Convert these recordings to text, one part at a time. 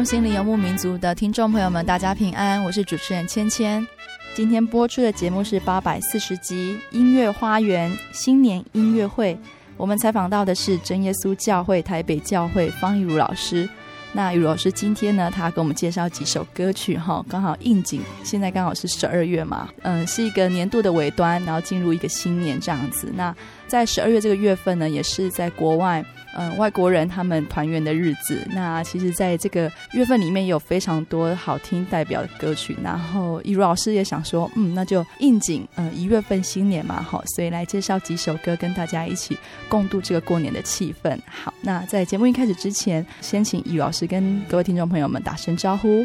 中，心灵游牧民族的听众朋友们，大家平安，我是主持人芊芊。今天播出的节目是八百四十集《音乐花园新年音乐会》，我们采访到的是真耶稣教会台北教会方义儒老师。那义儒老师今天呢，他给我们介绍几首歌曲哈，刚好应景，现在刚好是十二月嘛，嗯，是一个年度的尾端，然后进入一个新年这样子。那在十二月这个月份呢，也是在国外。嗯，外国人他们团圆的日子，那其实在这个月份里面也有非常多好听代表的歌曲。然后一如老师也想说，嗯，那就应景，嗯，一月份新年嘛，好，所以来介绍几首歌，跟大家一起共度这个过年的气氛。好，那在节目一开始之前，先请义儒老师跟各位听众朋友们打声招呼。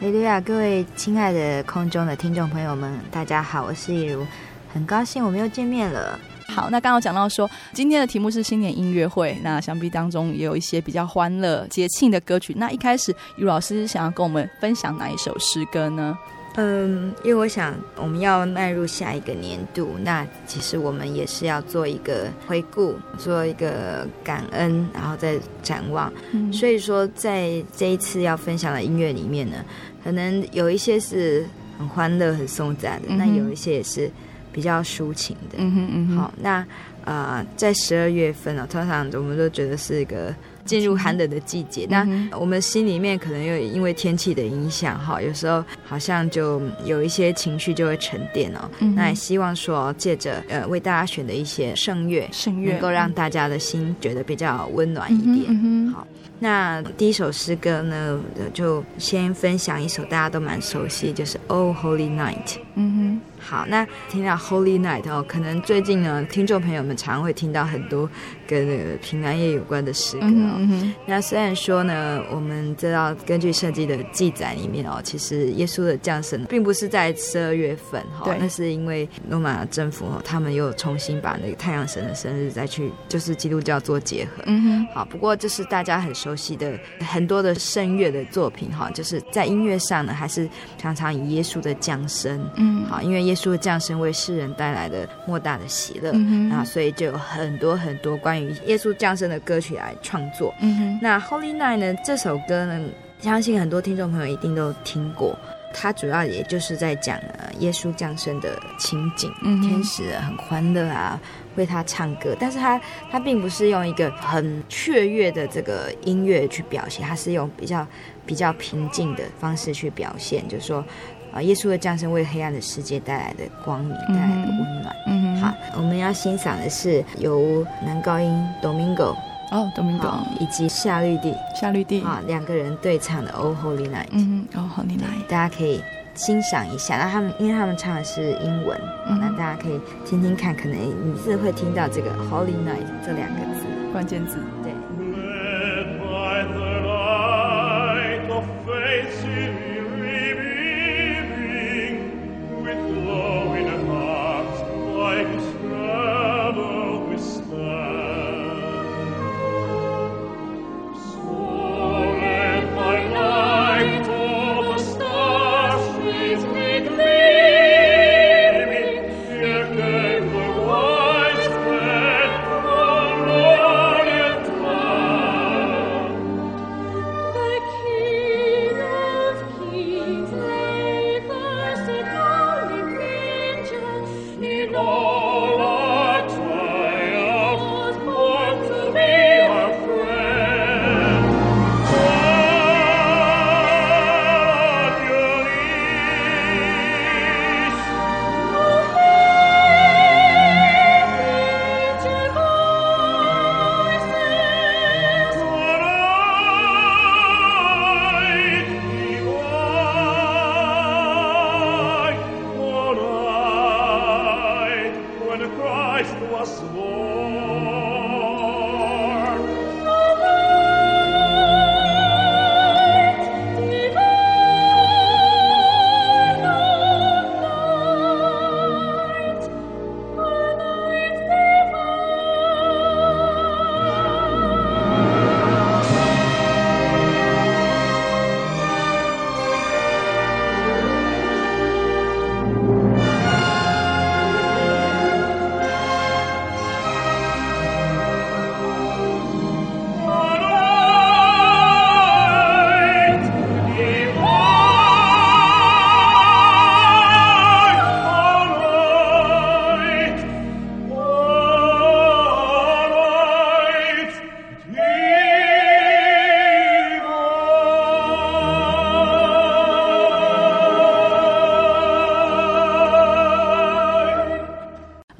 哈利亚，各位亲爱的空中的听众朋友们，大家好，我是义儒，很高兴我们又见面了。好，那刚刚讲到说，今天的题目是新年音乐会，那想必当中也有一些比较欢乐节庆的歌曲。那一开始，于老师想要跟我们分享哪一首诗歌呢？嗯，因为我想我们要迈入下一个年度，那其实我们也是要做一个回顾，做一个感恩，然后再展望。嗯，所以说，在这一次要分享的音乐里面呢，可能有一些是很欢乐、很松散的，嗯，那有一些也是。比较抒情的，嗯哼嗯哼，好，那呃，在十二月份啊，通常我们都觉得是一个进入寒冷的季节，嗯。那我们心里面可能又因为天气的影响，哈，有时候好像就有一些情绪就会沉淀哦。嗯、那也希望说，借着呃为大家选的一些圣乐，圣乐能够让大家的心觉得比较温暖一点。嗯、好，那第一首诗歌呢，就先分享一首大家都蛮熟悉，就是 Oh Holy Night。嗯哼。好，那听到 Holy Night 哦，可能最近呢，听众朋友们常会听到很多跟那个平安夜有关的诗歌哦。嗯嗯、那虽然说呢，我们知道根据圣经的记载里面哦，其实耶稣的降生并不是在十二月份哈、哦，那是因为罗马政府哦，他们又重新把那个太阳神的生日再去就是基督教做结合。嗯哼。好，不过这是大家很熟悉的很多的圣乐的作品哈、哦，就是在音乐上呢，还是常常以耶稣的降生。嗯。好，因为耶耶稣的降生为世人带来的莫大的喜乐，嗯，啊，所以就有很多很多关于耶稣降生的歌曲来创作。嗯哼，那 Holy Night 呢？这首歌呢，相信很多听众朋友一定都听过。它主要也就是在讲耶稣降生的情景，嗯，天使很欢乐啊，为他唱歌。但是他他并不是用一个很雀跃的这个音乐去表现，他是用比较比较平静的方式去表现，就是说。啊，耶稣的降生为黑暗的世界带来的光明，带来的温暖。嗯，好，我们要欣赏的是由男高音 Domingo 哦，Domingo 以及夏绿蒂夏绿蒂啊两个人对唱的 Oh Holy Night。嗯，Oh Holy Night，大家可以欣赏一下。那他们因为他们唱的是英文，嗯，那大家可以听听看，可能你是会听到这个 Holy Night 这两个字关键字。对。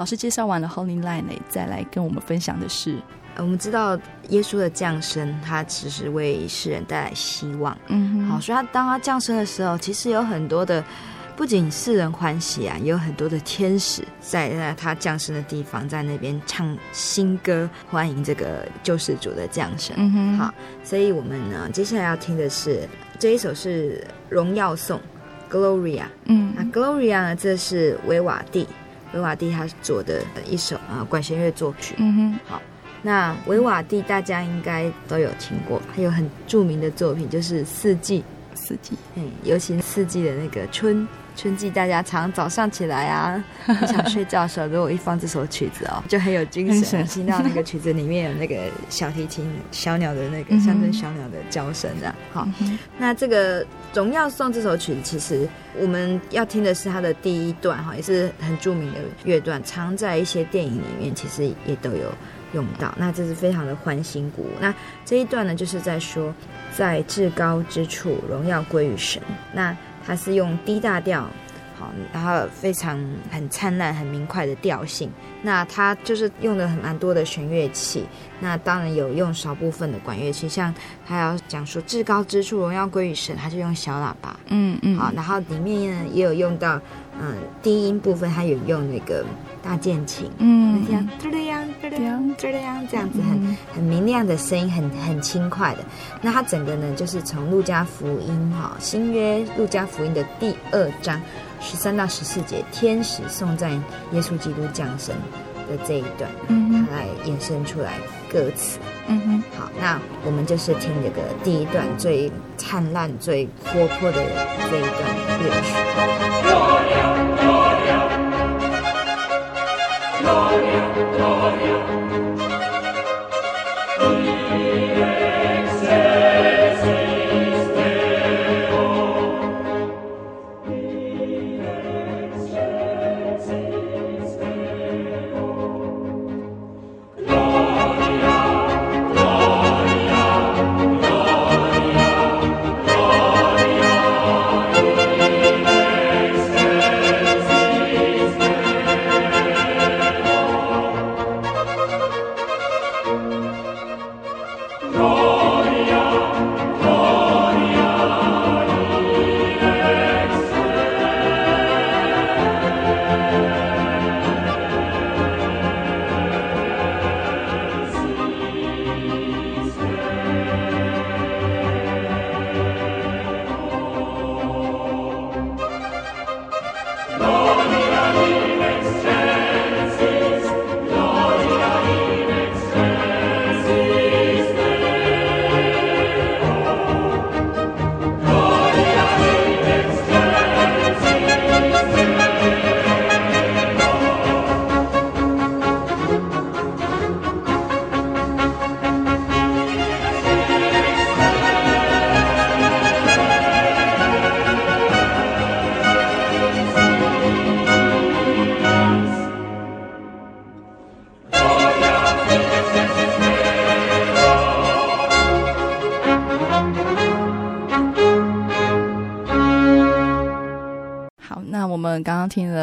老师介绍完了 Holy Night，再来跟我们分享的是，我们知道耶稣的降生，他其实为世人带来希望。嗯哼，好，所以他当他降生的时候，其实有很多的。不仅世人欢喜啊，也有很多的天使在他降生的地方，在那边唱新歌，欢迎这个救世主的降生。嗯哼，好，所以我们呢，接下来要听的是这一首是荣耀颂，Gloria。嗯，那 Gloria 呢，这是维瓦第，韦瓦蒂他做的一首啊管弦乐作曲。嗯哼，好，那维瓦蒂大家应该都有听过，还有很著名的作品就是四季，四季，嗯，尤其四季的那个春。春季，大家常早上起来啊，很想睡觉的时候，如果一放这首曲子哦，就很有精神。听到那个曲子里面有那个小提琴、小鸟的那个象征小鸟的叫声，这样好。那这个《荣耀颂》这首曲子，其实我们要听的是它的第一段哈，也是很著名的乐段，常在一些电影里面其实也都有用到。那这是非常的欢欣鼓舞。那这一段呢，就是在说，在至高之处，荣耀归于神。那它是用低大调，好，然后非常很灿烂、很明快的调性。那它就是用了很蛮多的弦乐器，那当然有用少部分的管乐器，像他要讲说至高之处荣耀归于神，他就用小喇叭，嗯嗯，好，然后里面呢也有用到，嗯，低音部分他有用那个大键琴，嗯，这样这样这样这样这样子很很明亮的声音，很很轻快的。那它整个呢就是从路加福音哈新约路加福音的第二章。十三到十四节，天使颂赞耶稣基督降生的这一段，嗯，它来衍生出来歌词，嗯哼，好，那我们就是听这个第一段最灿烂、最活泼的这一段乐曲。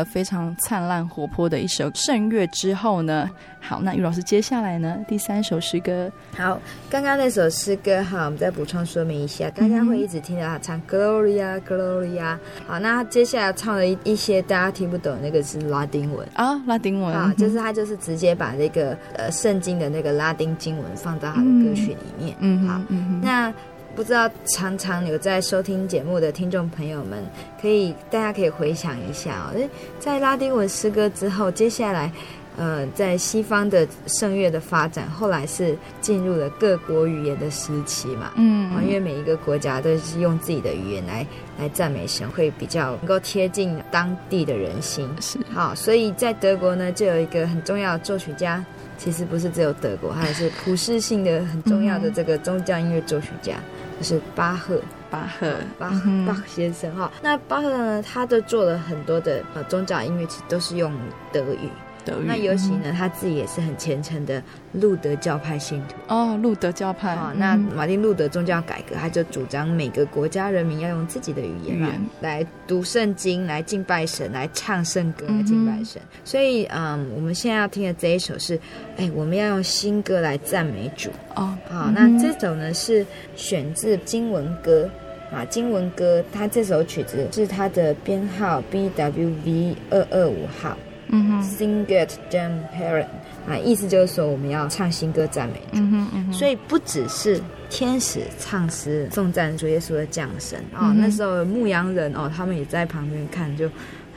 了非常灿烂活泼的一首圣乐之后呢，好，那于老师接下来呢，第三首诗歌。好，刚刚那首诗歌哈，我们再补充说明一下，大家会一直听到他唱 Gloria Gloria。好，那接下来唱了一一些大家听不懂，那个是拉丁文啊，拉丁文啊，就是他就是直接把那个呃圣经的那个拉丁经文放到他的歌曲里面。嗯，好，嗯，那。不知道常常有在收听节目的听众朋友们，可以大家可以回想一下哦，在拉丁文诗歌之后，接下来，呃，在西方的圣乐的发展，后来是进入了各国语言的时期嘛，嗯，因为每一个国家都是用自己的语言来来赞美神，会比较能够贴近当地的人心。是，好，所以在德国呢，就有一个很重要的作曲家，其实不是只有德国，还是普世性的很重要的这个宗教音乐作曲家。就是巴赫，巴赫，巴赫，巴赫先生哈。那巴赫呢，他都做了很多的呃宗教音乐，其实都是用德语。德语。那尤其呢，他自己也是很虔诚的路德教派信徒。哦，路德教派。哦，那马丁路德宗教改革，他就主张每个国家人民要用自己的语言，来读圣经，来敬拜神，来唱圣歌，来敬拜神。嗯、所以，嗯，我们现在要听的这一首是，哎，我们要用新歌来赞美主。哦，好、哦，那这首呢是选自经文歌。啊，经文歌，它这首曲子是它的编号 B W V 二二五号。嗯哼，Sing it, Jam Parent。啊，意思就是说我们要唱新歌赞美主。嗯哼，嗯哼。所以不只是天使唱诗颂赞主耶稣的降生啊、嗯，那时候牧羊人哦，他们也在旁边看就。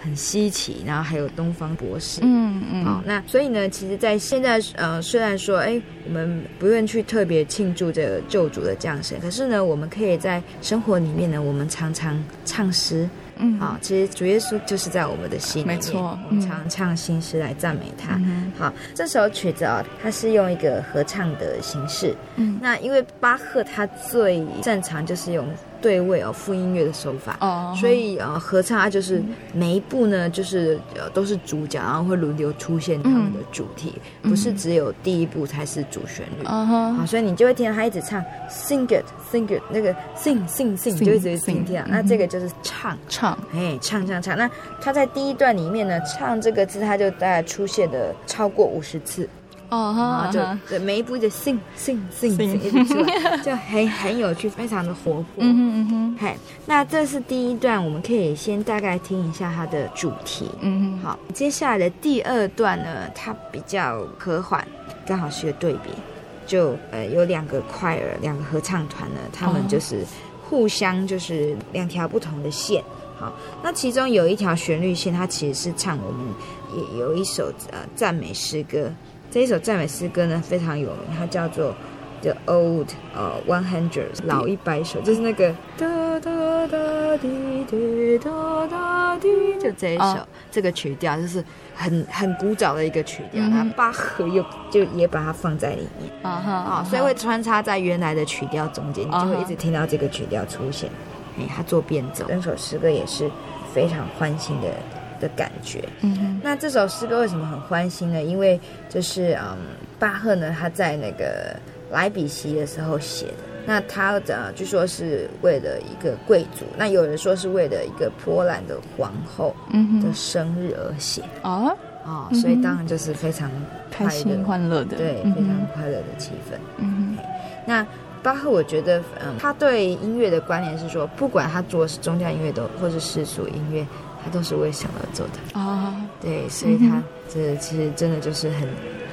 很稀奇，然后还有东方博士，嗯嗯，好，那所以呢，其实，在现在，呃，虽然说，哎，我们不愿去特别庆祝这个救主的降生，可是呢，我们可以在生活里面呢，我们常常唱诗，嗯，好，其实主耶稣就是在我们的心里面，没错，我们常唱新诗来赞美他。嗯、好，这首曲子啊，它是用一个合唱的形式，嗯，那因为巴赫他最擅长就是用。对位哦，副音乐的手法，oh, 所以呃，合唱它就是每一步呢，就是呃都是主角，然后会轮流出现他们的主题，嗯、不是只有第一步才是主旋律。啊、uh. 所以你就会听到他一直唱 sing it sing it 那个 sing sing sing, sing 就一直听听啊。那这个就是唱唱，哎，唱唱唱。那他在第一段里面呢，唱这个字，他就大概出现的超过五十次。哦哈，就对每一步就 sing sing sing sing 一直出来，就很很有趣，非常的活泼。嗯哼嗯哼，嘿，那这是第一段，我们可以先大概听一下它的主题。嗯哼，好，接下来的第二段呢，它比较和缓，刚好是个对比，就呃有两个 choir，两个合唱团呢，他们就是互相就是两条不同的线。好，那其中有一条旋律线，它其实是唱我们也有一首呃赞美诗歌。这一首赞美诗歌呢，非常有名，它叫做 The Old 呃 One Hundred 老一百首，就是那个哒哒哒滴滴哒哒滴，就这一首，哦、这个曲调就是很很古早的一个曲调，它、嗯、巴赫又就也把它放在里面，啊、哦、哈，所以会穿插在原来的曲调中间，你就会一直听到这个曲调出现，哎、哦，它做变奏，整首诗歌也是非常欢欣的。的感觉，嗯，那这首诗歌为什么很欢欣呢？因为就是嗯，巴赫呢他在那个莱比锡的时候写的。那他呃，据说是为了一个贵族，那有人说是为了一个波兰的皇后的生日而写。啊啊，所以当然就是非常开心欢乐的，对，非常快乐的气氛。嗯，那巴赫我觉得，嗯，他对音乐的观念是说，不管他做的是宗教音乐都或是世俗音乐。他都是为神而做的啊，oh. 对，所以他这其实真的就是很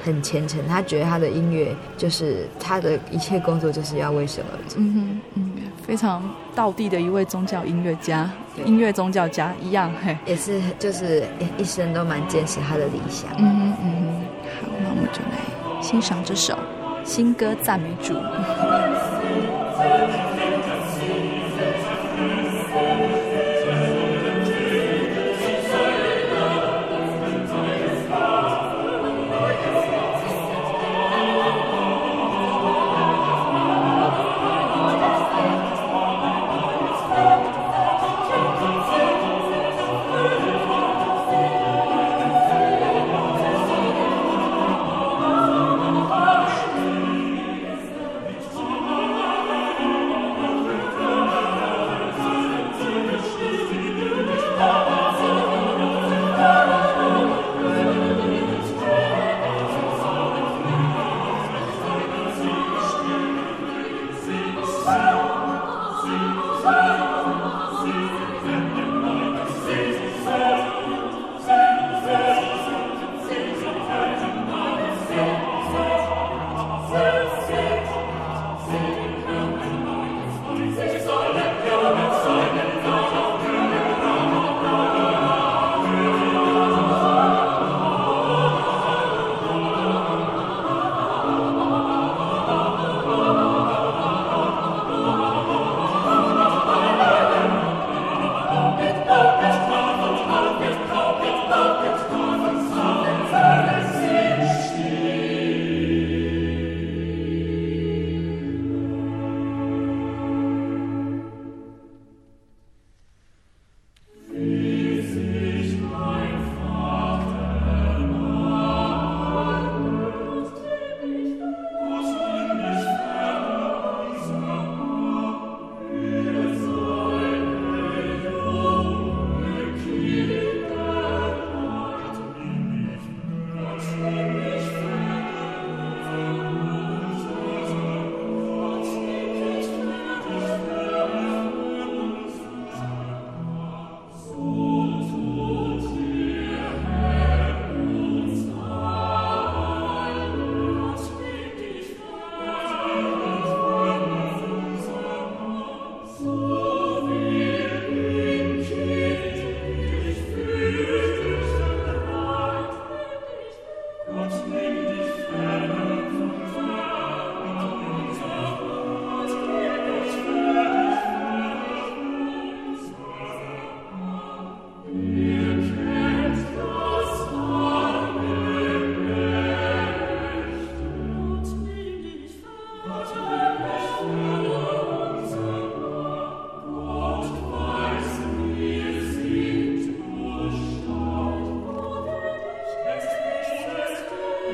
很虔诚。他觉得他的音乐就是他的一切工作，就是要为神而做。嗯哼，嗯，非常道地的一位宗教音乐家，音乐宗教家一样，嘿，也是就是一生都蛮坚持他的理想。嗯哼，嗯哼，好，那我们就来欣赏这首新歌赞美主。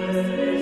Amen.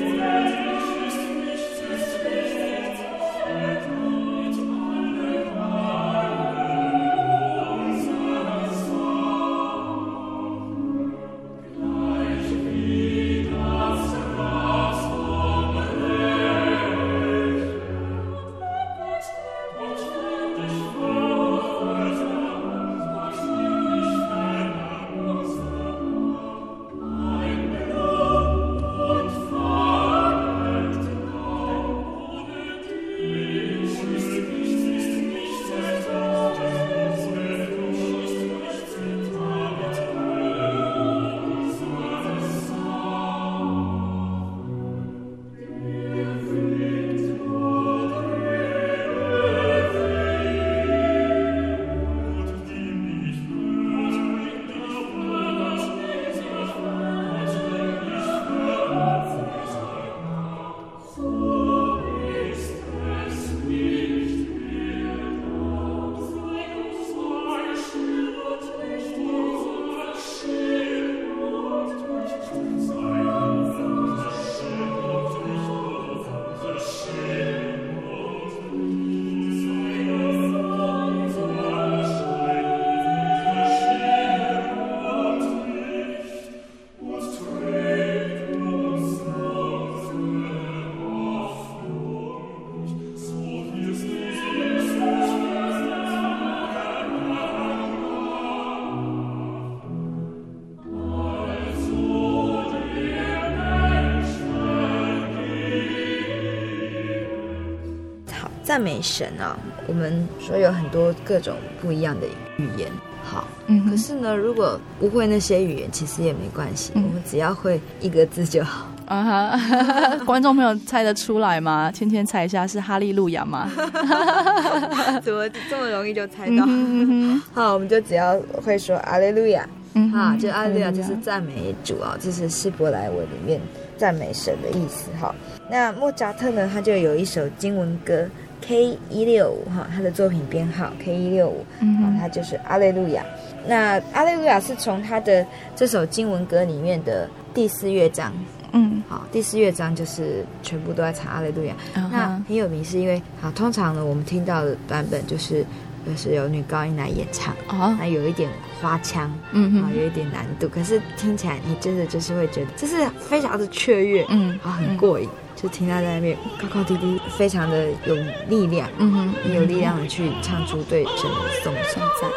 赞美神啊，我们说有很多各种不一样的语言。好，嗯，可是呢，如果不会那些语言，其实也没关系，嗯、我们只要会一个字就好。啊哈，观众朋友猜得出来吗？芊芊猜一下，是哈利路亚吗？怎么这么容易就猜到？嗯、好，我们就只要会说阿利路亚，嗯，好，就阿利路亚就是赞美主啊，这是希伯来文里面赞美神的意思。好，那莫扎特呢，他就有一首经文歌 K 一六五哈，他的作品编号 K 一六五，嗯，他就是阿雷路亚。那阿雷路亚是从他的这首经文歌里面的第四乐章。嗯，好，第四乐章就是全部都在唱阿雷路亚。Uh-huh. 那很有名，是因为好，通常呢，我们听到的版本就是，就是有女高音来演唱，啊、uh-huh.，那有一点花腔，嗯啊，有一点难度，可是听起来你真的就是会觉得，就是非常的雀跃，嗯，啊，很过瘾，嗯、就听他在那边高高低低，非常的有力量，嗯哼，很有力量的去唱出对整个颂颂赞。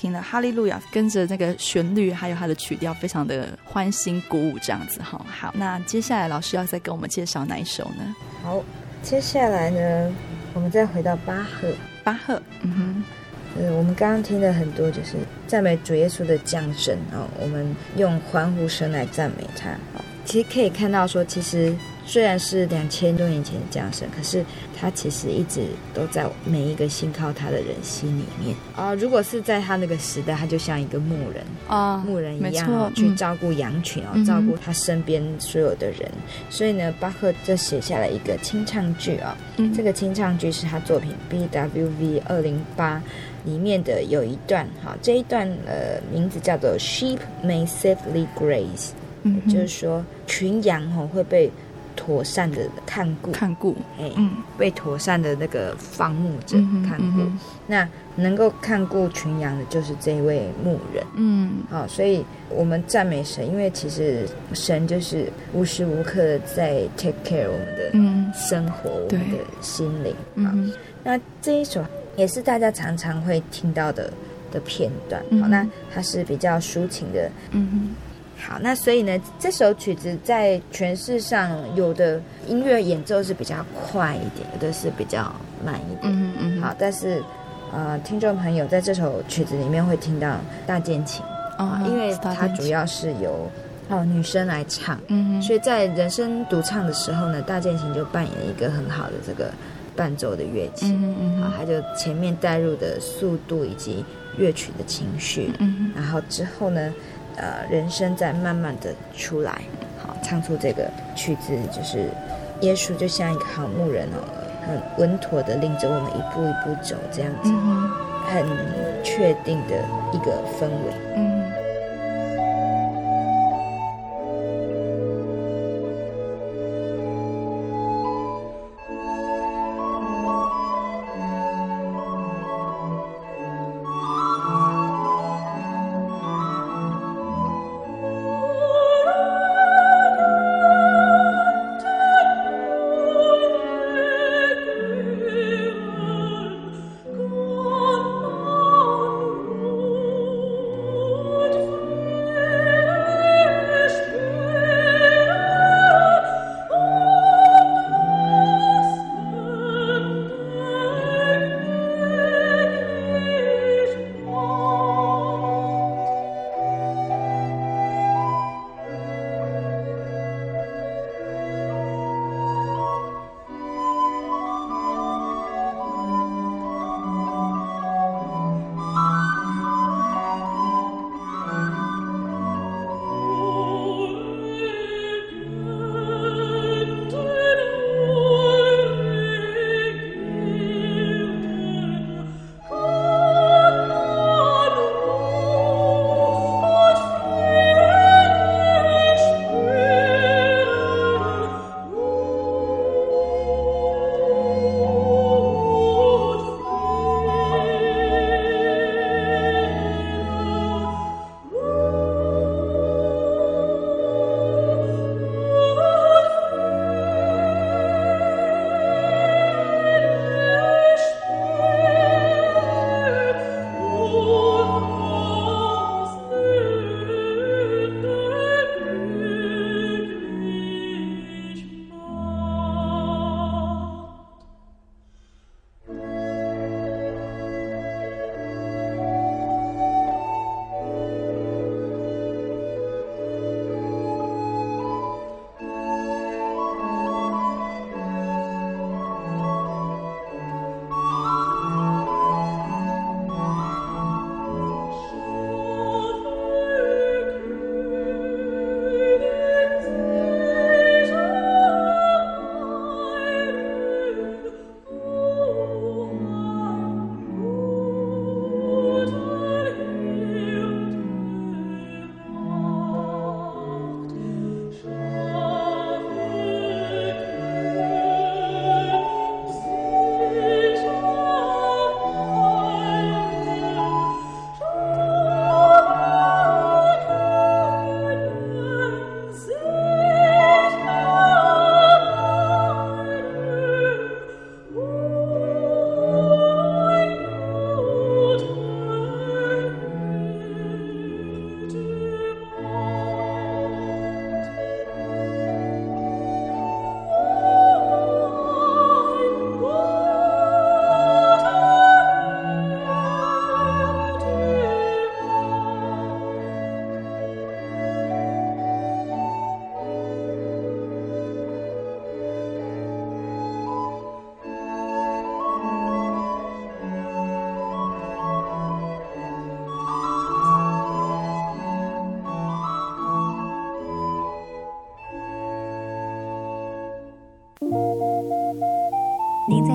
听了哈利路亚，跟着那个旋律，还有它的曲调，非常的欢欣鼓舞，这样子哈。好，那接下来老师要再给我们介绍哪一首呢？好，接下来呢，我们再回到巴赫。巴赫，嗯哼，呃，我们刚刚听了很多，就是赞美主耶稣的降生啊，我们用欢呼声来赞美他。其实可以看到说，其实。虽然是两千多年前的降生，可是他其实一直都在每一个信靠他的人心里面啊、呃。如果是在他那个时代，他就像一个牧人啊，牧人一样、哦、去照顾羊群哦、嗯，照顾他身边所有的人。嗯、所以呢，巴赫就写下了一个清唱剧啊、嗯。这个清唱剧是他作品 BWV 二零八里面的有一段哈，这一段呃名字叫做 Sheep may safely graze，嗯，就是说群羊哈会被。妥善的看顾，看顾，哎，嗯，被妥善的那个放牧者看顾、嗯，那能够看顾群羊的，就是这一位牧人，嗯，好，所以我们赞美神，因为其实神就是无时无刻的在 take care 我们的生活，嗯、我们的心灵，嗯，那这一首也是大家常常会听到的的片段，好，那它是比较抒情的，嗯。好，那所以呢，这首曲子在诠释上，有的音乐演奏是比较快一点，有的是比较慢一点。嗯嗯。好，但是呃，听众朋友在这首曲子里面会听到大键琴。啊，因为它主要是由哦女生来唱，嗯，所以在人声独唱的时候呢，大键琴就扮演一个很好的这个伴奏的乐器，嗯嗯，好，它就前面带入的速度以及乐曲的情绪，嗯，然后之后呢，呃，人生在慢慢的出来，好，唱出这个曲子，就是耶稣就像一个好牧人哦，很稳妥的领着我们一步一步走，这样子，嗯，很确定的一个氛围，嗯。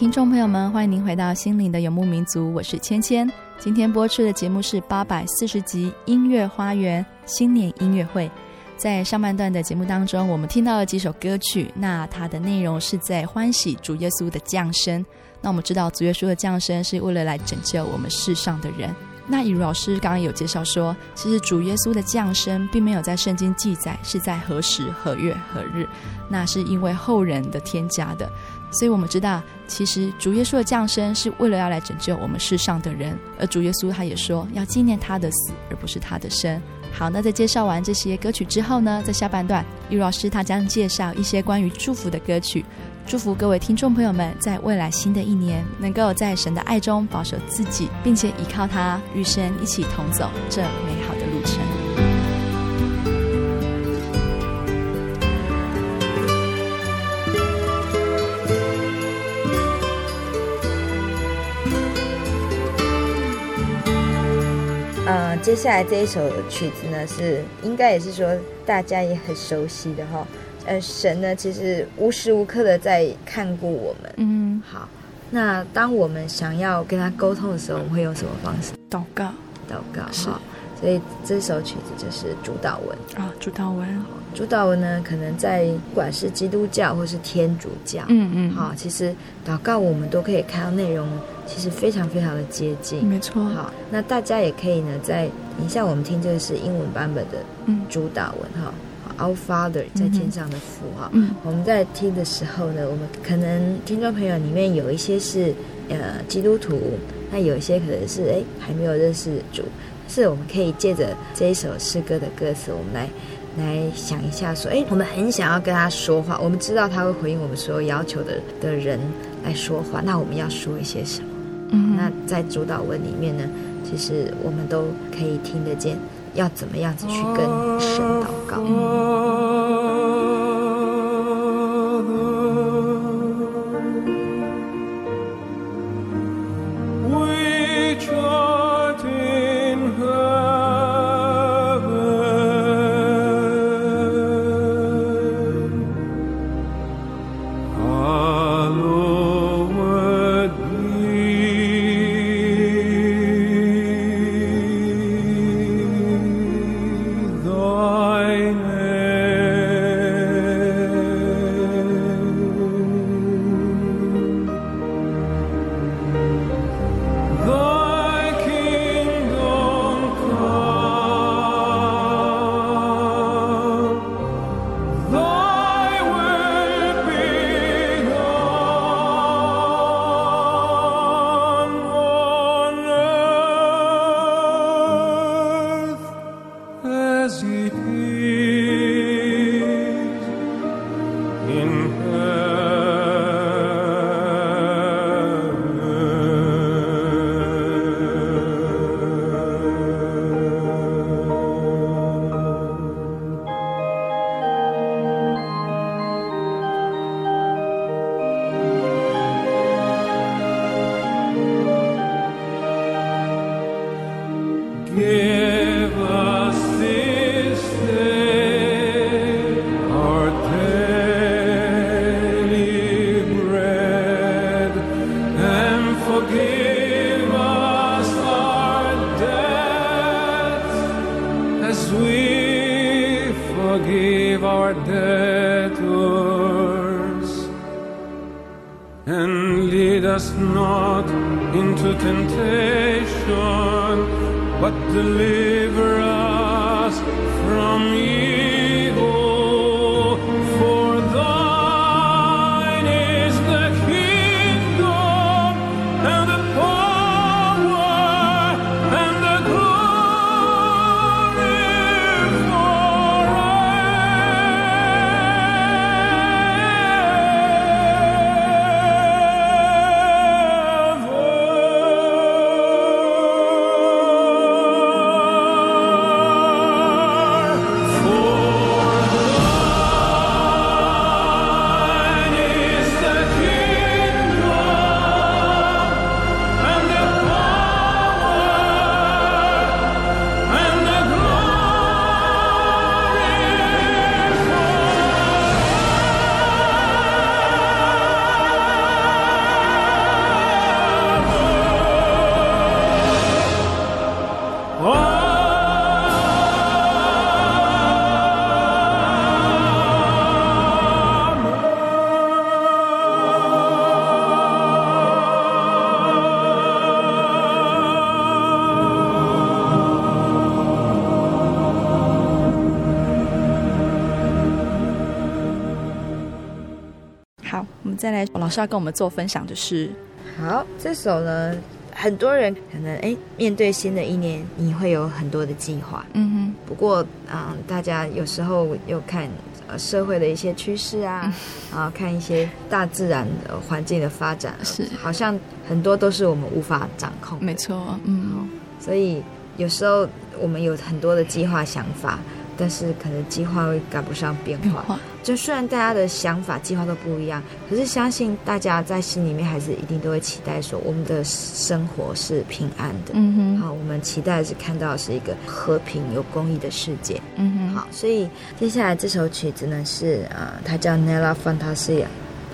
听众朋友们，欢迎您回到《心灵的游牧民族》，我是芊芊。今天播出的节目是八百四十集音乐花园新年音乐会。在上半段的节目当中，我们听到了几首歌曲，那它的内容是在欢喜主耶稣的降生。那我们知道，主耶稣的降生是为了来拯救我们世上的人。那以如老师刚刚有介绍说，其实主耶稣的降生并没有在圣经记载是在何时何月何日，那是因为后人的添加的。所以我们知道，其实主耶稣的降生是为了要来拯救我们世上的人，而主耶稣他也说要纪念他的死，而不是他的生。好，那在介绍完这些歌曲之后呢，在下半段，玉老师他将介绍一些关于祝福的歌曲，祝福各位听众朋友们在未来新的一年，能够在神的爱中保守自己，并且依靠他，与神一起同走这美好的路程。接下来这一首曲子呢，是应该也是说大家也很熟悉的哈。呃，神呢其实无时无刻的在看顾我们。嗯，好。那当我们想要跟他沟通的时候，我们会用什么方式？祷告，祷告。是。所以这首曲子就是主祷文啊，主祷文。主祷文呢，可能在不管是基督教或是天主教，嗯嗯，好，其实祷告我们都可以看到内容。其实非常非常的接近，没错。好，那大家也可以呢，在你像我们听这个是英文版本的主祷文哈、嗯、，Our Father 在天上的父哈。嗯，我们在听的时候呢，我们可能听众朋友里面有一些是呃基督徒，那有一些可能是哎还没有认识主，是我们可以借着这一首诗歌的歌词，我们来来想一下说，哎，我们很想要跟他说话，我们知道他会回应我们所有要求的的人来说话，那我们要说一些什么？嗯，那在主导文里面呢，其实我们都可以听得见，要怎么样子去跟神祷告。our debtors, and lead us not into temptation, but deliver us from evil. 师要跟我们做分享的是，好，这首呢，很多人可能哎，面对新的一年，你会有很多的计划，嗯哼。不过，啊，大家有时候又看呃社会的一些趋势啊，然、嗯、后看一些大自然的环境的发展，是好像很多都是我们无法掌控。没错，嗯，所以有时候我们有很多的计划想法。但是可能计划会赶不上变化，就虽然大家的想法、计划都不一样，可是相信大家在心里面还是一定都会期待说，我们的生活是平安的。嗯哼，好，我们期待的是看到的是一个和平、有公益的世界。嗯哼，好，所以接下来这首曲子呢是啊、呃，它叫 Nella Fantasia。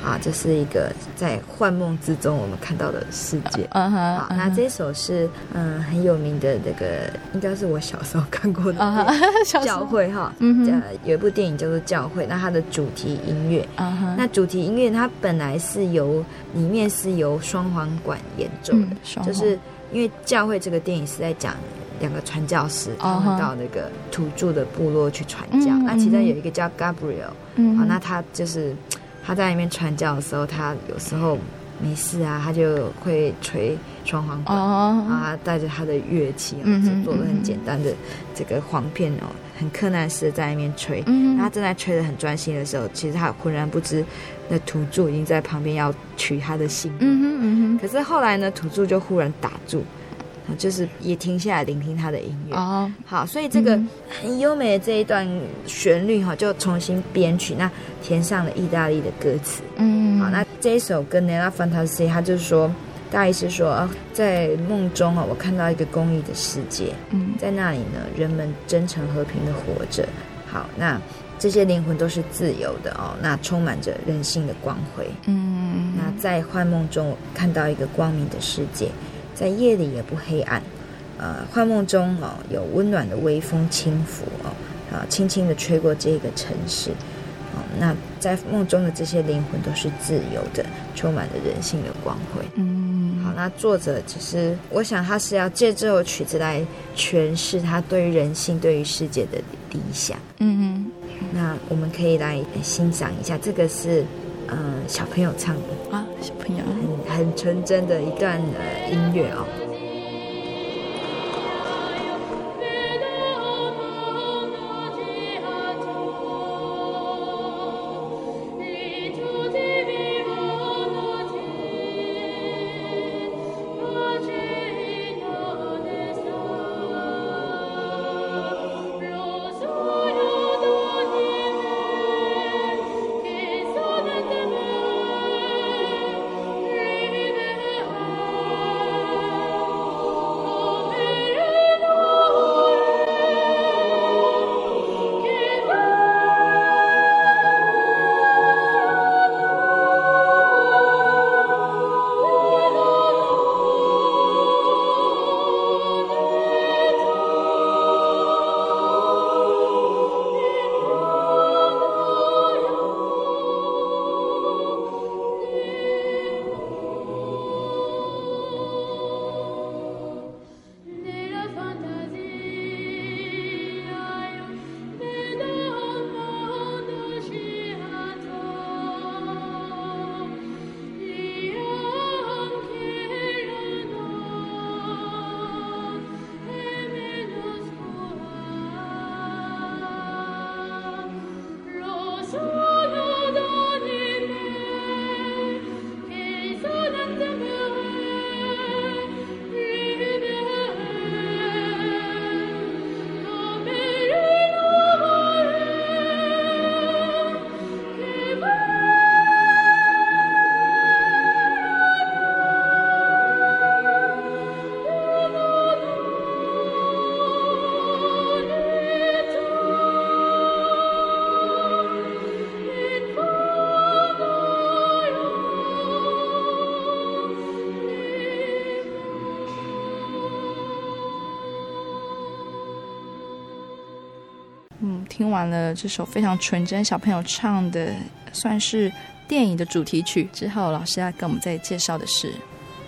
啊，这是一个在幻梦之中我们看到的世界。嗯哼，好，那这首是嗯很有名的那个，应该是我小时候看过的 教会哈。嗯哼，有一部电影叫做《教会》，那它的主题音乐，嗯哼，那主题音乐它本来是由里面是由双簧管演奏的，嗯、就是因为《教会》这个电影是在讲两个传教士他们到那个土著的部落去传教，嗯、那其中有一个叫 Gabriel，嗯，好，那他就是。他在里面传教的时候，他有时候没事啊，他就会吹双簧管，oh. 啊，带着他的乐器，就做了很简单的这个簧片哦，很柯南式的在里面吹。Mm -hmm. 他正在吹得很专心的时候，其实他浑然不知，那土著已经在旁边要取他的心。嗯哼嗯哼。可是后来呢，土著就忽然打住。就是也停下来聆听他的音乐哦，好，所以这个很优美的这一段旋律哈，就重新编曲，那填上了意大利的歌词，嗯，好，那这一首歌《Nella Fantasia》，他就是说，大意是说啊，在梦中啊，我看到一个公益的世界，嗯，在那里呢，人们真诚和平的活着，好，那这些灵魂都是自由的哦，那充满着人性的光辉，嗯，那在幻梦中我看到一个光明的世界。在夜里也不黑暗，呃，幻梦中哦，有温暖的微风轻拂哦，啊，轻轻的吹过这个城市，哦，那在梦中的这些灵魂都是自由的，充满了人性的光辉。嗯，好，那作者其实我想他是要借这首曲子来诠释他对于人性、对于世界的理想。嗯嗯，那我们可以来欣赏一下，这个是嗯、呃、小朋友唱的啊，小朋友。很很纯真的一段呃音乐哦。完了这首非常纯真小朋友唱的，算是电影的主题曲之后，老师要跟我们再介绍的是，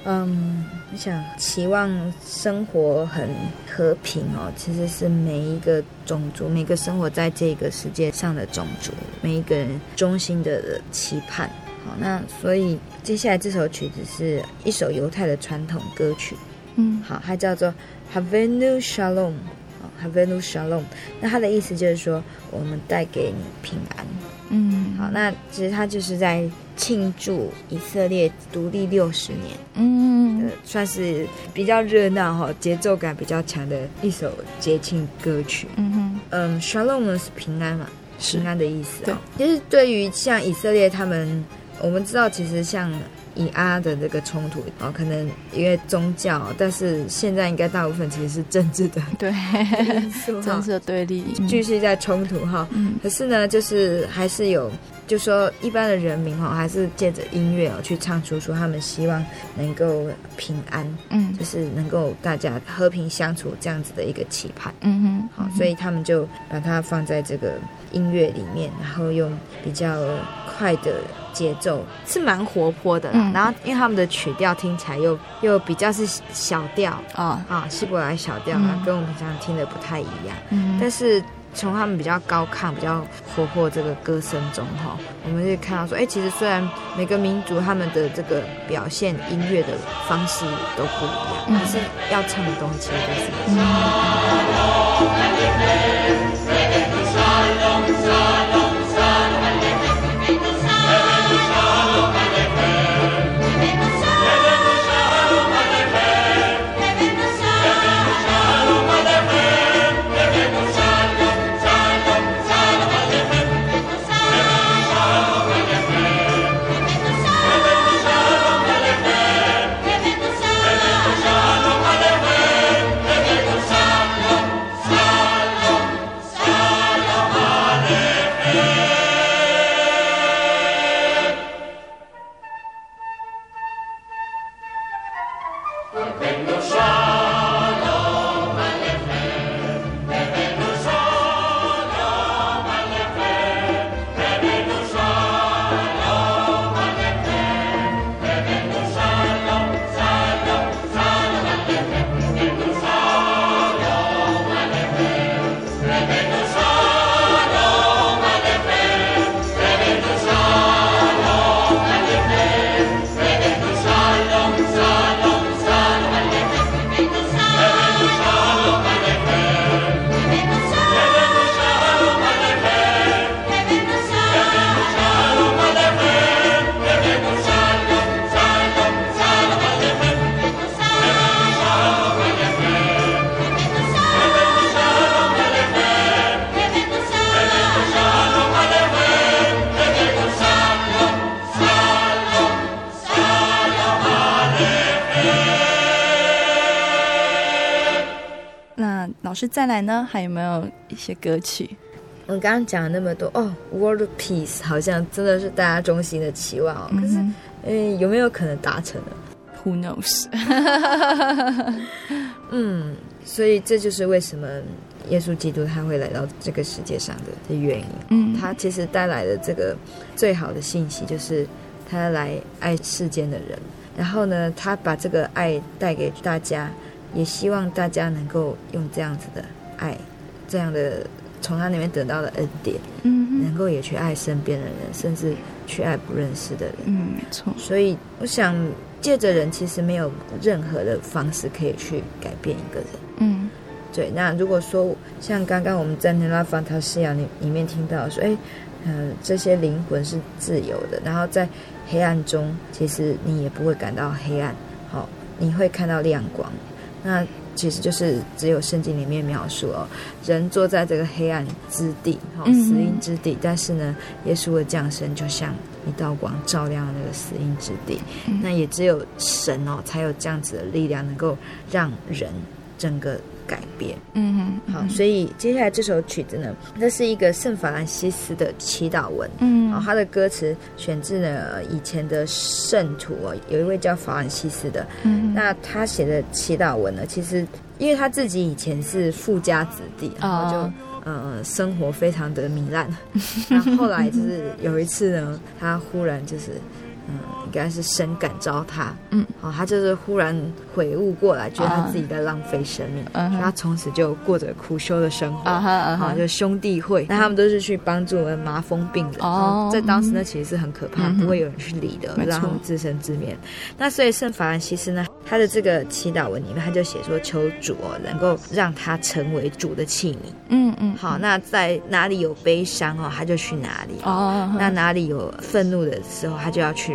嗯，我想期望生活很和平哦，其实是每一个种族，每个生活在这个世界上的种族，每一个人衷心的期盼。好，那所以接下来这首曲子是一首犹太的传统歌曲。嗯，好，它叫做 Havenu Shalom。Havenu Shalom，那它的意思就是说，我们带给你平安。嗯，好，那其实它就是在庆祝以色列独立六十年。嗯，呃，算是比较热闹哈，节奏感比较强的一首节庆歌曲。嗯哼，嗯，Shalom 呢是平安嘛，平安的意思。对，就是对于像以色列他们，我们知道其实像。以阿的这个冲突哦，可能因为宗教，但是现在应该大部分其实是政治的 对政治的对立，继续在冲突哈。嗯，可是呢，就是还是有，就说一般的人民哈，还是借着音乐哦去唱出说他们希望能够平安，嗯，就是能够大家和平相处这样子的一个期盼。嗯哼，好，所以他们就把它放在这个音乐里面，然后用比较快的。节奏是蛮活泼的啦，嗯、然后因为他们的曲调听起来又又比较是小调啊啊，希伯来小调啊，嗯、跟我们平常听的不太一样。嗯，但是从他们比较高亢、比较活泼这个歌声中哈，我们就看到说，哎，其实虽然每个民族他们的这个表现音乐的方式都不一样，嗯、可是要唱的东西其实都是一样。嗯是再来呢？还有没有一些歌曲？我刚刚讲了那么多哦，World Peace 好像真的是大家衷心的期望哦。可是，嗯，嗯，有没有可能达成呢？Who knows？嗯，所以这就是为什么耶稣基督他会来到这个世界上的的原因。嗯，他其实带来的这个最好的信息就是他来爱世间的人，然后呢，他把这个爱带给大家。也希望大家能够用这样子的爱，这样的从他那边得到的恩典，嗯，能够也去爱身边的人，甚至去爱不认识的人。嗯，没错。所以我想，借着人其实没有任何的方式可以去改变一个人。嗯，对。那如果说像刚刚我们在《那拉法塔西亚》里里面听到说，哎，嗯、呃，这些灵魂是自由的，然后在黑暗中，其实你也不会感到黑暗，好，你会看到亮光。那其实就是只有圣经里面描述哦，人坐在这个黑暗之地，哈，死荫之地。但是呢，耶稣的降生就像一道光，照亮了那个死荫之地。那也只有神哦，才有这样子的力量，能够让人整个。改变，嗯哼，好，所以接下来这首曲子呢，那是一个圣法兰西斯的祈祷文，嗯，好，他的歌词选自呢以前的圣徒哦，有一位叫法兰西斯的，嗯，那他写的祈祷文呢，其实因为他自己以前是富家子弟，然后就呃生活非常的糜烂，那后来就是有一次呢，他忽然就是嗯，应该是深感召他，嗯，好，他就是忽然悔悟过来，觉得他自己在浪费生命，嗯，所以他从此就过着苦修的生活，啊哈啊哈，就兄弟会，那他们都是去帮助麻风病人，哦，在当时呢其实是很可怕，不会有人去理的，让他们自生自灭。那所以圣法兰西斯呢，他的这个祈祷文里面，他就写说，求主哦，能够让他成为主的器皿，嗯嗯，好，那在哪里有悲伤哦，他就去哪里哦，那哪里有愤怒的时候，他就要去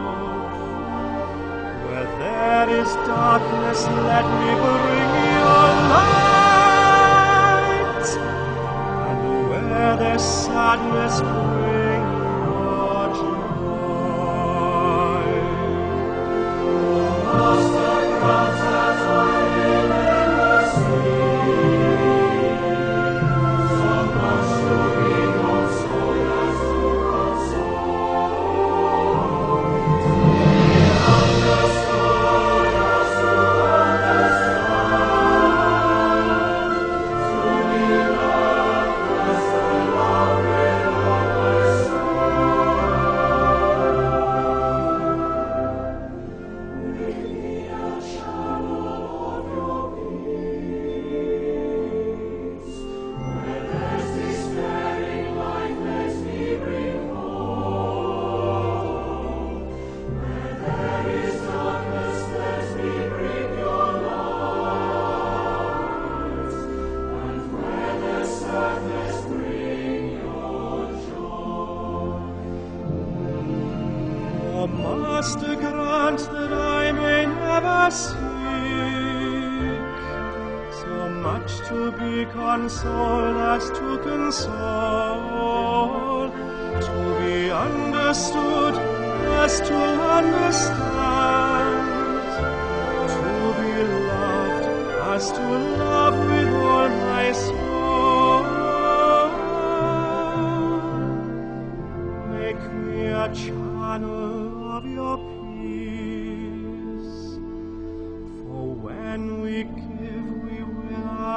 Where there is darkness, let me bring your light. And where there's sadness,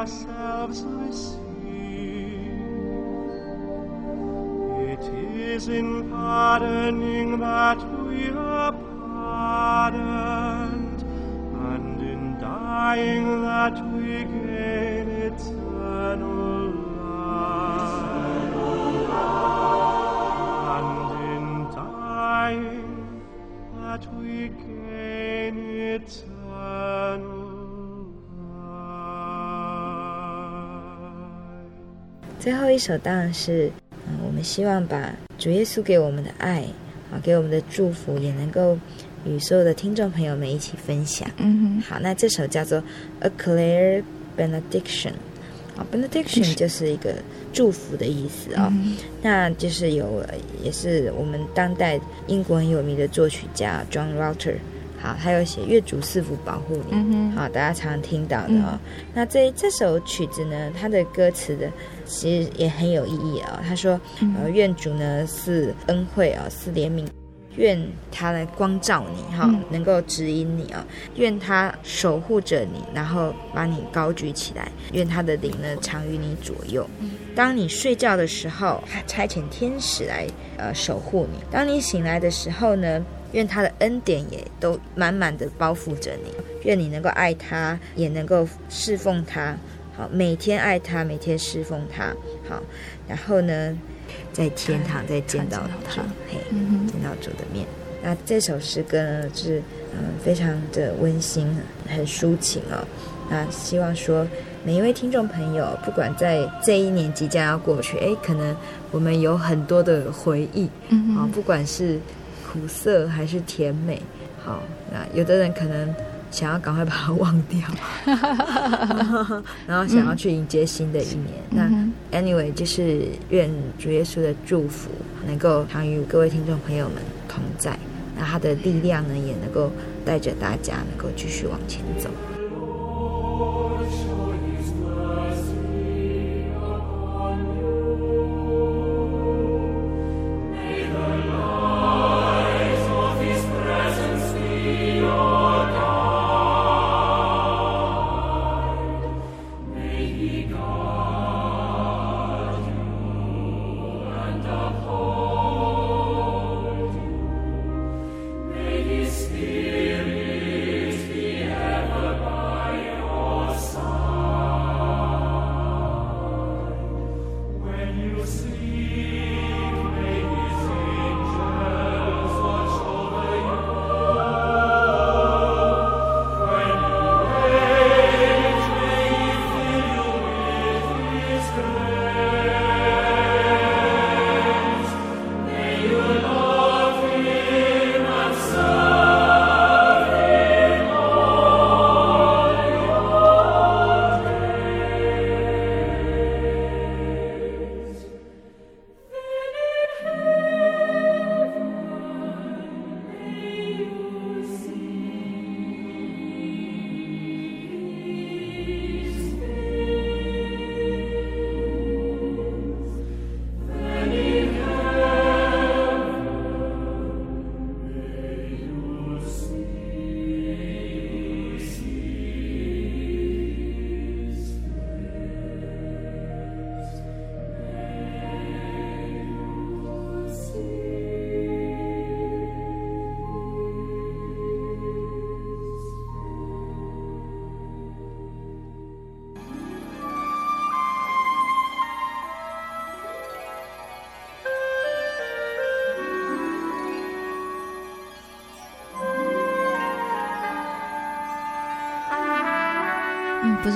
ourselves receive. It is in pardoning that we are pardoned, and in dying that we gain eternal life. Eternal life. And in dying that we 最后一首当然是，嗯，我们希望把主耶稣给我们的爱，啊，给我们的祝福，也能够与所有的听众朋友们一起分享。嗯哼，好，那这首叫做《A Clare Benediction》，啊，Benediction 就是一个祝福的意思啊，哦，嗯，那就是有，也是我们当代英国很有名的作曲家 John Rutter。好，还有写《月主赐福保护你》嗯，好，大家常常听到的哦。嗯、那这这首曲子呢，它的歌词的其实也很有意义啊、哦。他说：“呃，愿主呢是恩惠啊，赐怜悯，愿他来光照你，哈、哦，能够指引你啊、哦。愿他守护着你，然后把你高举起来。愿他的灵呢常与你左右。当你睡觉的时候，差遣天使来呃守护你；当你醒来的时候呢。”愿他的恩典也都满满的包覆着你，愿你能够爱他，也能够侍奉他。好，每天爱他，每天侍奉他。好，然后呢，在天堂再见到他，嘿，见到主的面。那这首诗歌呢，是嗯非常的温馨，很抒情哦。那希望说每一位听众朋友，不管在这一年即将要过去，哎，可能我们有很多的回忆，嗯啊，不管是。苦涩还是甜美？好，那有的人可能想要赶快把它忘掉，然后想要去迎接新的一年。嗯、那 anyway，就是愿主耶稣的祝福能够常与各位听众朋友们同在。那他的力量呢，也能够带着大家能够继续往前走。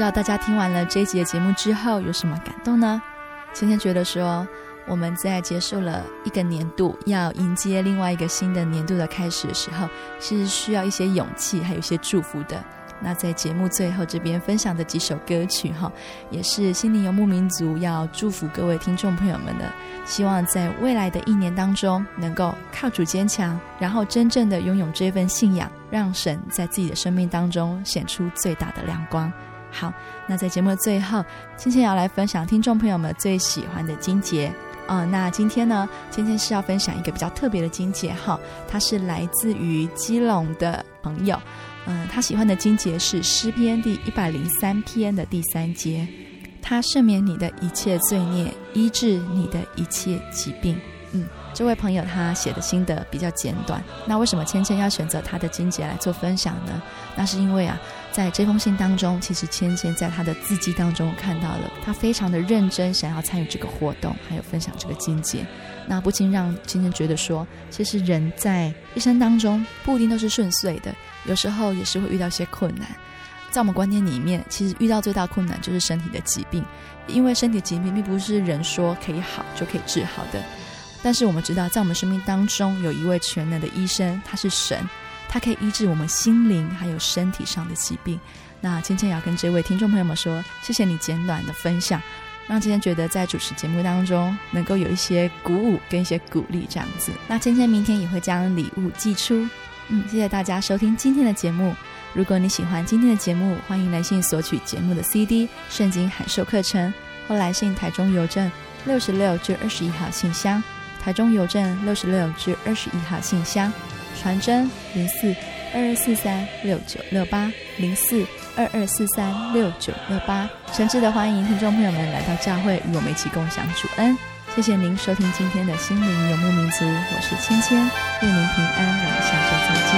道大家听完了这一集的节目之后有什么感动呢？今天觉得说我们在结束了一个年度，要迎接另外一个新的年度的开始的时候，是需要一些勇气，还有一些祝福的。那在节目最后这边分享的几首歌曲哈，也是心灵游牧民族要祝福各位听众朋友们的，希望在未来的一年当中能够靠主坚强，然后真正的拥有这份信仰，让神在自己的生命当中显出最大的亮光。好，那在节目的最后，芊芊要来分享听众朋友们最喜欢的金节啊、呃。那今天呢，芊芊是要分享一个比较特别的金节哈，它是来自于基隆的朋友，嗯、他喜欢的金节是诗篇第一百零三篇的第三节，他赦免你的一切罪孽，医治你的一切疾病。嗯，这位朋友他写的心得比较简短，那为什么芊芊要选择他的金节来做分享呢？那是因为啊。在这封信当中，其实芊芊在他的字迹当中看到了他非常的认真，想要参与这个活动，还有分享这个经节。那不禁让芊芊觉得说，其实人在一生当中不一定都是顺遂的，有时候也是会遇到一些困难。在我们观念里面，其实遇到最大困难就是身体的疾病，因为身体疾病并不是人说可以好就可以治好的。但是我们知道，在我们生命当中有一位全能的医生，他是神。它可以医治我们心灵还有身体上的疾病。那芊芊也要跟这位听众朋友们说，谢谢你简短的分享，让芊芊觉得在主持节目当中能够有一些鼓舞跟一些鼓励这样子。那芊芊明天也会将礼物寄出。嗯，谢谢大家收听今天的节目。如果你喜欢今天的节目，欢迎来信索取节目的 CD《圣经函授课程》，或来信台中邮政六十六至二十一号信箱，台中邮政六十六至二十一号信箱。传真零四二二四三六九六八零四二二四三六九六八，诚挚的欢迎听众朋友们来到教会与我们一起共享主恩。谢谢您收听今天的心灵游牧民族，我是芊芊，愿您平安，我们下周再见。